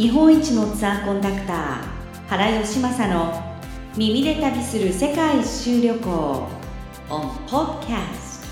日本一のツアーコンダクター原義正の耳で旅する世界一周旅行。On podcast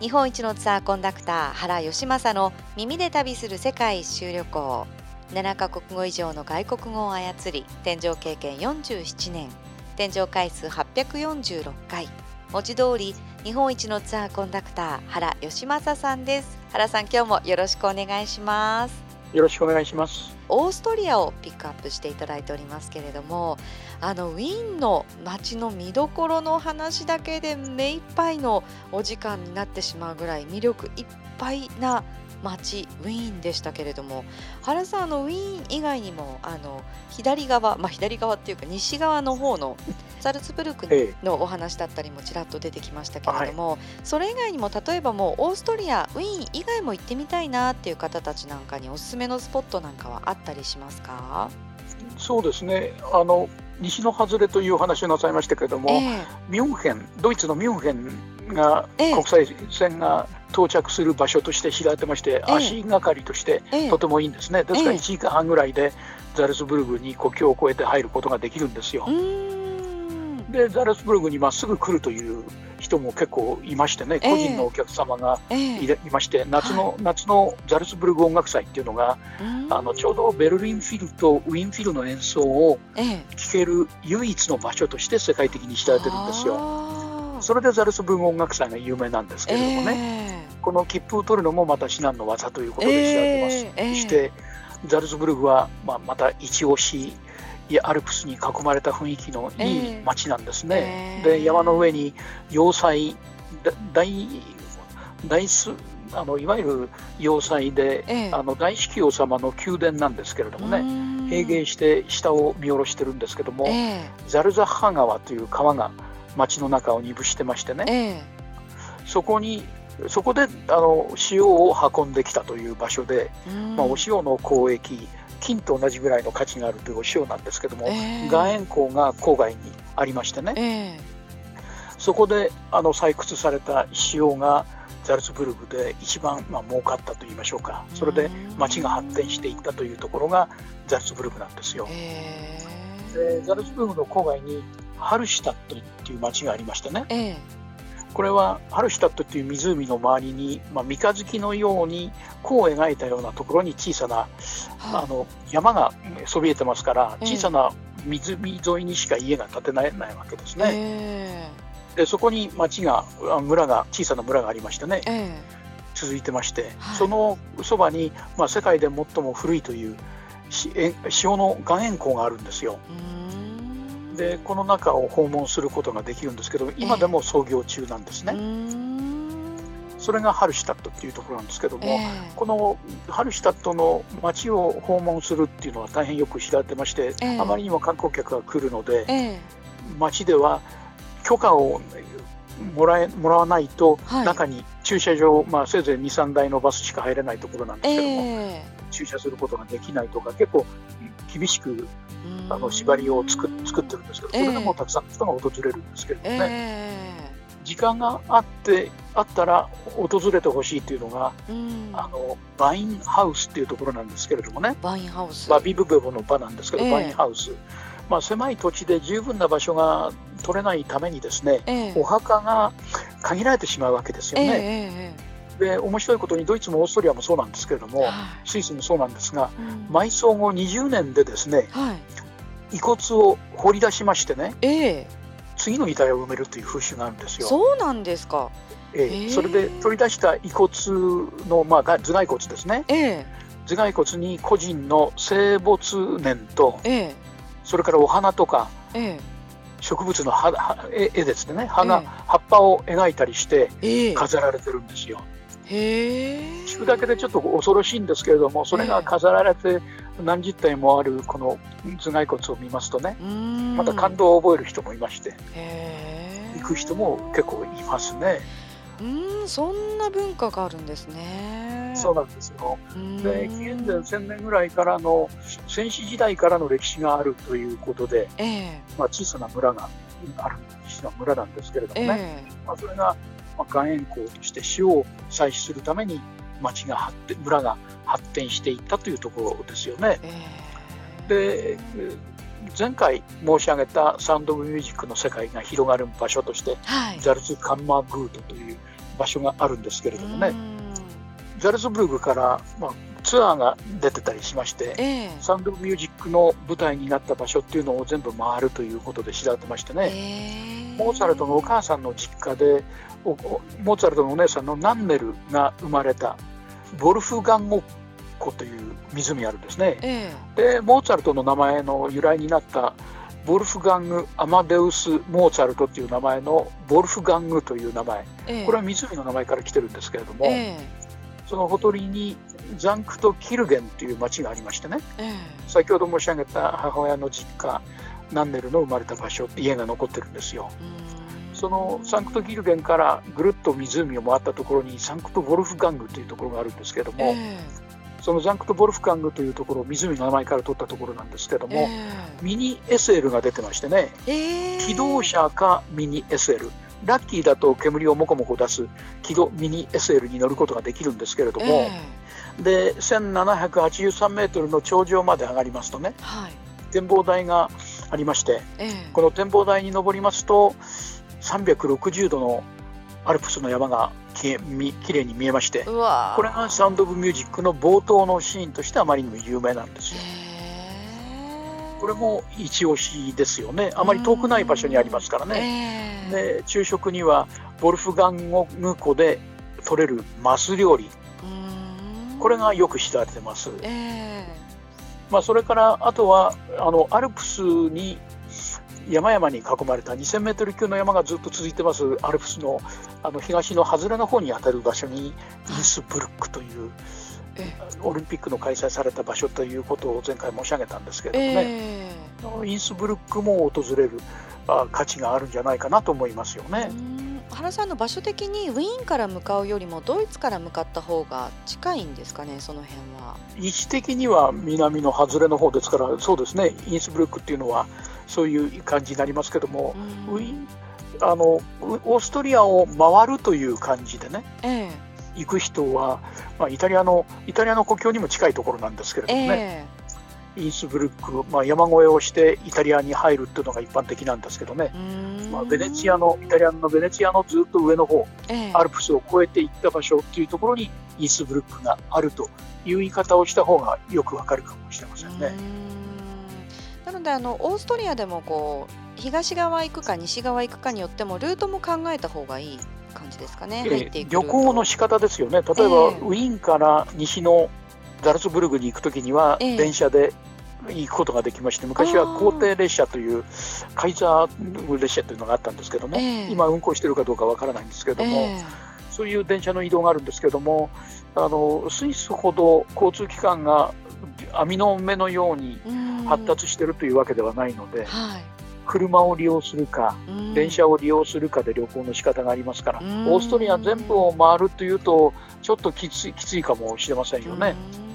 日本一のツアーコンダクター原義正の耳で旅する世界一周旅行。7カ国語以上の外国語を操り天井経験47年。天井回数846回。文字通り日本一のツアーコンダクター原義正さんです。原さん今日もよろしくお願いします。よろしくお願いします。オーストリアをピックアップしていただいておりますけれどもあのウィーンの街の見どころの話だけで目いっぱいのお時間になってしまうぐらい魅力いっぱいな街ウィーンでしたけれども原さんあのウィーン以外にもあの左側、まあ、左側っていうか西側の方のザルツブルクのお話だったりもちらっと出てきましたけれども、はい、それ以外にも例えばもうオーストリアウィーン以外も行ってみたいなっていう方たちなんかにおすすめのスポットなんかはあったりしますか？そうですね。あの西の外れというお話をなさいましたけれども、えー、ミュンヘンドイツのミュンヘンが、えー、国際線が到着する場所として知られてまして、足がかりとしてとてもいいんですね、ですから1時間半ぐらいでザルツブルグに国境を越えて入ることができるんですよ。でザルツブルグにまっすぐ来るという人も結構いましてね、個人のお客様がい,、まして、夏の、夏のザルツブルグ音楽祭っていうのが、あのちょうどベルリンフィルとウィンフィルの演奏を聴ける唯一の場所として世界的に知られてるんですよ。それでザルツブルグ音楽祭が有名なんですけれどもね、この切符を取るのもまた至難の技ということで知られてます。して、ザルツブルグは、まあ、また一押しアルプスに囲まれた雰囲気のいい街なんですね。で山の上に要塞大大すあのいわゆる要塞で、えあの大司教様の宮殿なんですけれどもね閉芸して下を見下ろしてるんですけども、えザルザッハ川という川が町の中を二分してましてね、え。そこにそこであの塩を運んできたという場所で、まあ、お塩の交易金と同じぐらいの価値があるというお塩なんですけども、えー、岩塩港が郊外にありましてね、えー、そこであの採掘された塩がザルツブルグで一番、まあ儲かったといいましょうか。それで町が発展していったというところがザルツブルグなんですよ。えー、でザルツブルグの郊外にハルシュタットっていう町がありましてね、これはハルシュタットっていう湖の周りに、まあ、三日月のように弧を描いたようなところに小さな、はい、あの山がそびえてますから小さな湖沿いにしか家が建てられないわけですね。えー、でそこに町が村が小さな村がありましてね、えー、続いてまして、はい、そのそばに、まあ、世界で最も古いという塩の岩塩港があるんですよ。でこの中を訪問することができるんですけど今でも操業中なんですね。えー、それがハルシュタットっていうところなんですけども、えー、このハルシュタットの街を訪問するっていうのは大変よく知られてまして、えー、あまりにも観光客が来るので、街では許可をもらえもらわないと、中に駐車場、まあ、せいぜい2、3台のバスしか入れないところなんですけども、駐車することができないとか結構厳しくあの縛りを作作ってるんですけど、それでもたくさんの人が訪れるんですけれどもね、えー、時間があってあったら訪れてほしいというのが、うん、あのバインハウスっていうところなんですけれどもね。バインハウス。バビブベボの場なんですけど、えー、バインハウス、まあ、狭い土地で十分な場所が取れないためにですね、えー、お墓が限られてしまうわけですよね。で面白いことにドイツもオーストリアもそうなんですけれども、はい、スイスもそうなんですが、うん、埋葬後20年でですね、はい、遺骨を掘り出しましてね、えー、次の遺体を埋めるという風習があるんですよ。そうなんですか、えー、え。ー、それで取り出した遺骨の、まあ、頭蓋骨ですね、えー、頭蓋骨に個人の生没年と、えー、それからお花とか、えー、植物の葉絵ですね。葉が、葉っぱを描いたりして飾られてるんですよ。聞くだけでちょっと恐ろしいんですけれどもそれが飾られて何十体もあるこの頭蓋骨を見ますとねまた感動を覚える人もいまして行く人も結構いますね。うんそんな文化があるんですね。そうなんですよ。で紀元前1000年ぐらいからの戦死時代からの歴史があるということで、えー、まあ、小さな村がある西の村なんですけれどもね、えー、まあ、それが、まあ、岩塩港として塩を採取するために町が発展村が発展していったというところですよね。えー、で前回申し上げたサウンド・オブ・ミュージックの世界が広がる場所として、はい、ザルツ・カンマーグートという場所があるんですけれどもね。ザルツブルグから、まあ、ツアーが出てたりしまして、えー、サウンド・ミュージックの舞台になった場所っていうのを全部回るということで知られてましてね、えー、モーツァルトのお母さんの実家でモーツァルトのお姉さんのナンネルが生まれたボルフガンゴ湖という湖あるんですね、えー、でモーツァルトの名前の由来になったボルフガング・アマデウス・モーツァルトっていう名前のボルフガングという名前、これは湖の名前から来てるんですけれども、そのほとりにザンクト・キルゲンという町がありましてね、えー、先ほど申し上げた母親の実家ナンネルの生まれた場所家が残ってるんですよ。そのサンクトギルゲンからぐるっと湖を回ったところにサンクト・ボルフガングというところがあるんですけれども、えー、そのザンクト・ボルフガングというところ湖の名前から取ったところなんですけども、えー、ミニ SL が出てましてね、機動車かミニ SL ラッキーだと煙をもこもこ出す軌道ミニ SL に乗ることができるんですけれども、えー、で1783メートルの頂上まで上がりますとね、はい、展望台がありまして、えー、この展望台に登りますと360度のアルプスの山がききれいに見えましてこれがサウンド・オブ・ミュージックの冒頭のシーンとしてあまりにも有名なんですよ。え。ーこれも一押しですよね。あまり遠くない場所にありますからね、えー、で昼食にはボルフガンゴグ湖で取れるマス料理。これがよく知られてます、えー、まあ、それからあとはあのアルプスに山々に囲まれた2000メートル級の山がずっと続いてますアルプスのあの東の外れの方に当たる場所にインスブルックというオリンピックの開催された場所ということを前回申し上げたんですけれどもね、えー、インスブルックも訪れる価値があるんじゃないかなと思いますよね。原さんの場所的にウィーンから向かうよりもドイツから向かった方が近いんですかね、その辺は。位置的には南の外れの方ですから、そうですね、インスブルックっていうのはそういう感じになりますけども、ウィーンあのオーストリアを回るという感じでね、ええ。行く人は、まあ、イタリアのイタリアの国境にも近いところなんですけれどもね、えー、インスブルック、まあ、山越えをしてイタリアに入るっていうのが一般的なんですけどね、まあ、ベネチアのイタリアのベネチアのずっと上の方、えー、アルプスを越えていった場所っていうところにインスブルックがあるという言い方をした方がよくわかるかもしれませんね。なのであのオーストリアでもこう東側行くか西側行くかによってもルートも考えた方がいい感じですかね、えー、旅行の仕方ですよね、例えば、えー、ウィーンから西のザルツブルグに行くときには、電車で行くことができまして、昔は皇帝列車という、カイザー列車というのがあったんですけども、えー、今、運行しているかどうかわからないんですけども、そういう電車の移動があるんですけども、あのスイスほど交通機関が網の目のように発達しているというわけではないので。はい。車を利用するか、電車を利用するかで旅行の仕方がありますから、オーストリア全部を回るというと、ちょっときついきついかもしれませんよね。な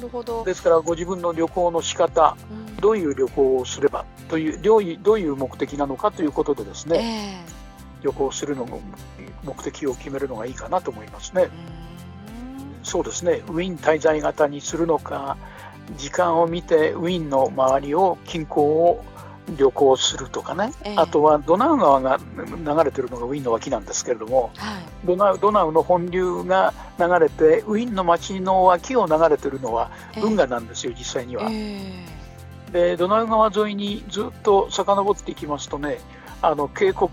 るほど。ですから、ご自分の旅行の仕方、どういう旅行をすればというどういう、どういう目的なのかということでですね、えー、旅行するのも目的を決めるのがいいかなと思いますね。そうですね、ウィーン滞在型にするのか、時間を見てウィーンの周りを近郊を旅行するとかね、えー、あとはドナウ川が流れてるのがウィーンの脇なんですけれども、はい、ドナウドナウの本流が流れてウィーンの町の脇を流れてるのは運河なんですよ、えー、実際には。えー、でドナウ川沿いにずっと遡っていきますとねあの渓谷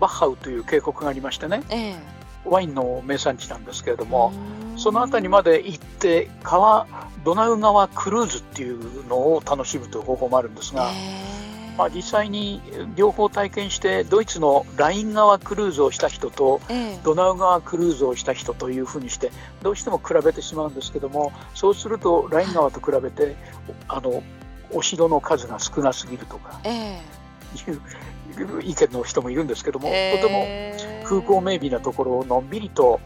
バッハウという渓谷がありましてね、ワインの名産地なんですけれどもその辺りまで行って川ドナウ川クルーズっていうのを楽しむという方法もあるんですが。まあ、実際に両方体験してドイツのライン川クルーズをした人と、ドナウ川クルーズをした人というふうにしてどうしても比べてしまうんですけどもそうするとライン川と比べてあのお城の数が少なすぎるとか、いう意見の人もいるんですけども、とても風光明媚なところをのんびりと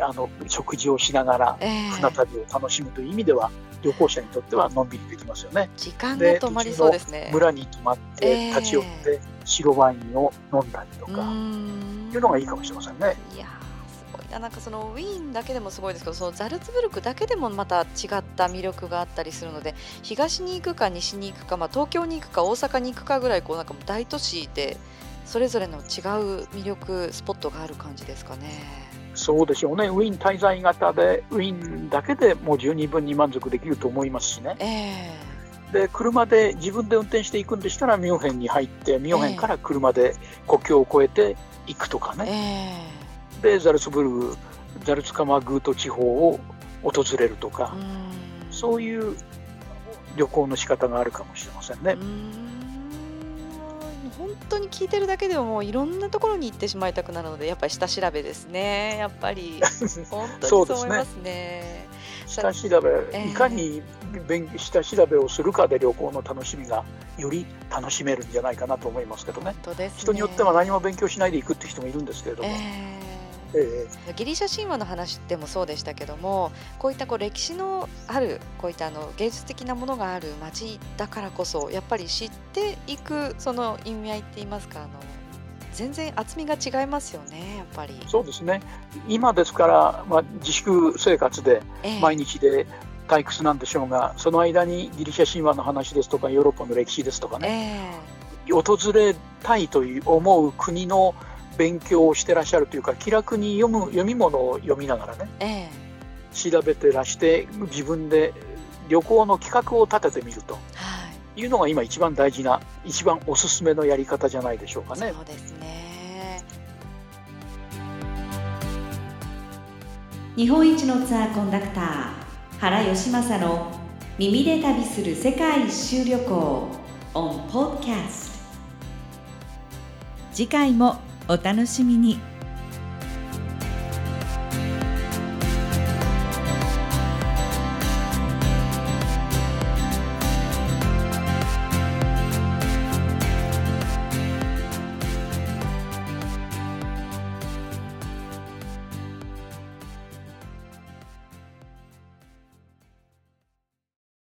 あの食事をしながら船旅を楽しむという意味では、旅行者にとってはのんびりできますよね。時間が止まりそうですね。村に泊まって立ち寄って白ワインを飲んだりとかいうのがいいかもしれませんね。いやすごいななんかそのウィーンだけでもすごいですけどそのザルツブルクだけでもまた違った魅力があったりするので東に行くか西に行くか、まあ、東京に行くか大阪に行くかぐらいこうなんか大都市でそれぞれの違う魅力スポットがある感じですかね。そうでしょうね、ウィーン滞在型で、ウィーンだけでもう十二分に満足できると思いますしね。えー、で車で自分で運転していくんでしたら、ミュンヘンに入って、ミュンヘンから車で国境を越えて行くとかね、えー、でザルツブルグ、ザルツカマグート地方を訪れるとか、そういう旅行の仕方があるかもしれませんね。本当に聞いてるだけでももういろんなところに行ってしまいたくなるのでやっぱり下調べですね。やっぱり。本当にそう思いますね。下調べ、いかに勉下調べをするかで旅行の楽しみがより楽しめるんじゃないかなと思いますけどね、ね、人によっては何も勉強しないで行くって人もいるんですけれども。えーえー、ギリシャ神話の話でもそうでしたけどもこういったこう歴史のあるこういったあの芸術的なものがある町だからこそやっぱり知っていくその意味合いって言いますかあの全然厚みが違いますよねやっぱり。そうですね。今ですから、まあ、自粛生活で毎日で退屈なんでしょうが、えー、その間にギリシャ神話の話ですとかヨーロッパの歴史ですとかね、えー、訪れたいという思う国の勉強をしてらっしゃるというか気楽に読む読み物を読みながらね、えー、調べてらして自分で旅行の企画を立ててみると、はい、いうのが今一番大事な一番おすすめのやり方じゃないでしょうかね。そうですね。日本一のツアーコンダクター原義正の耳で旅する世界一周旅行 on podcast 次回もお楽しみに。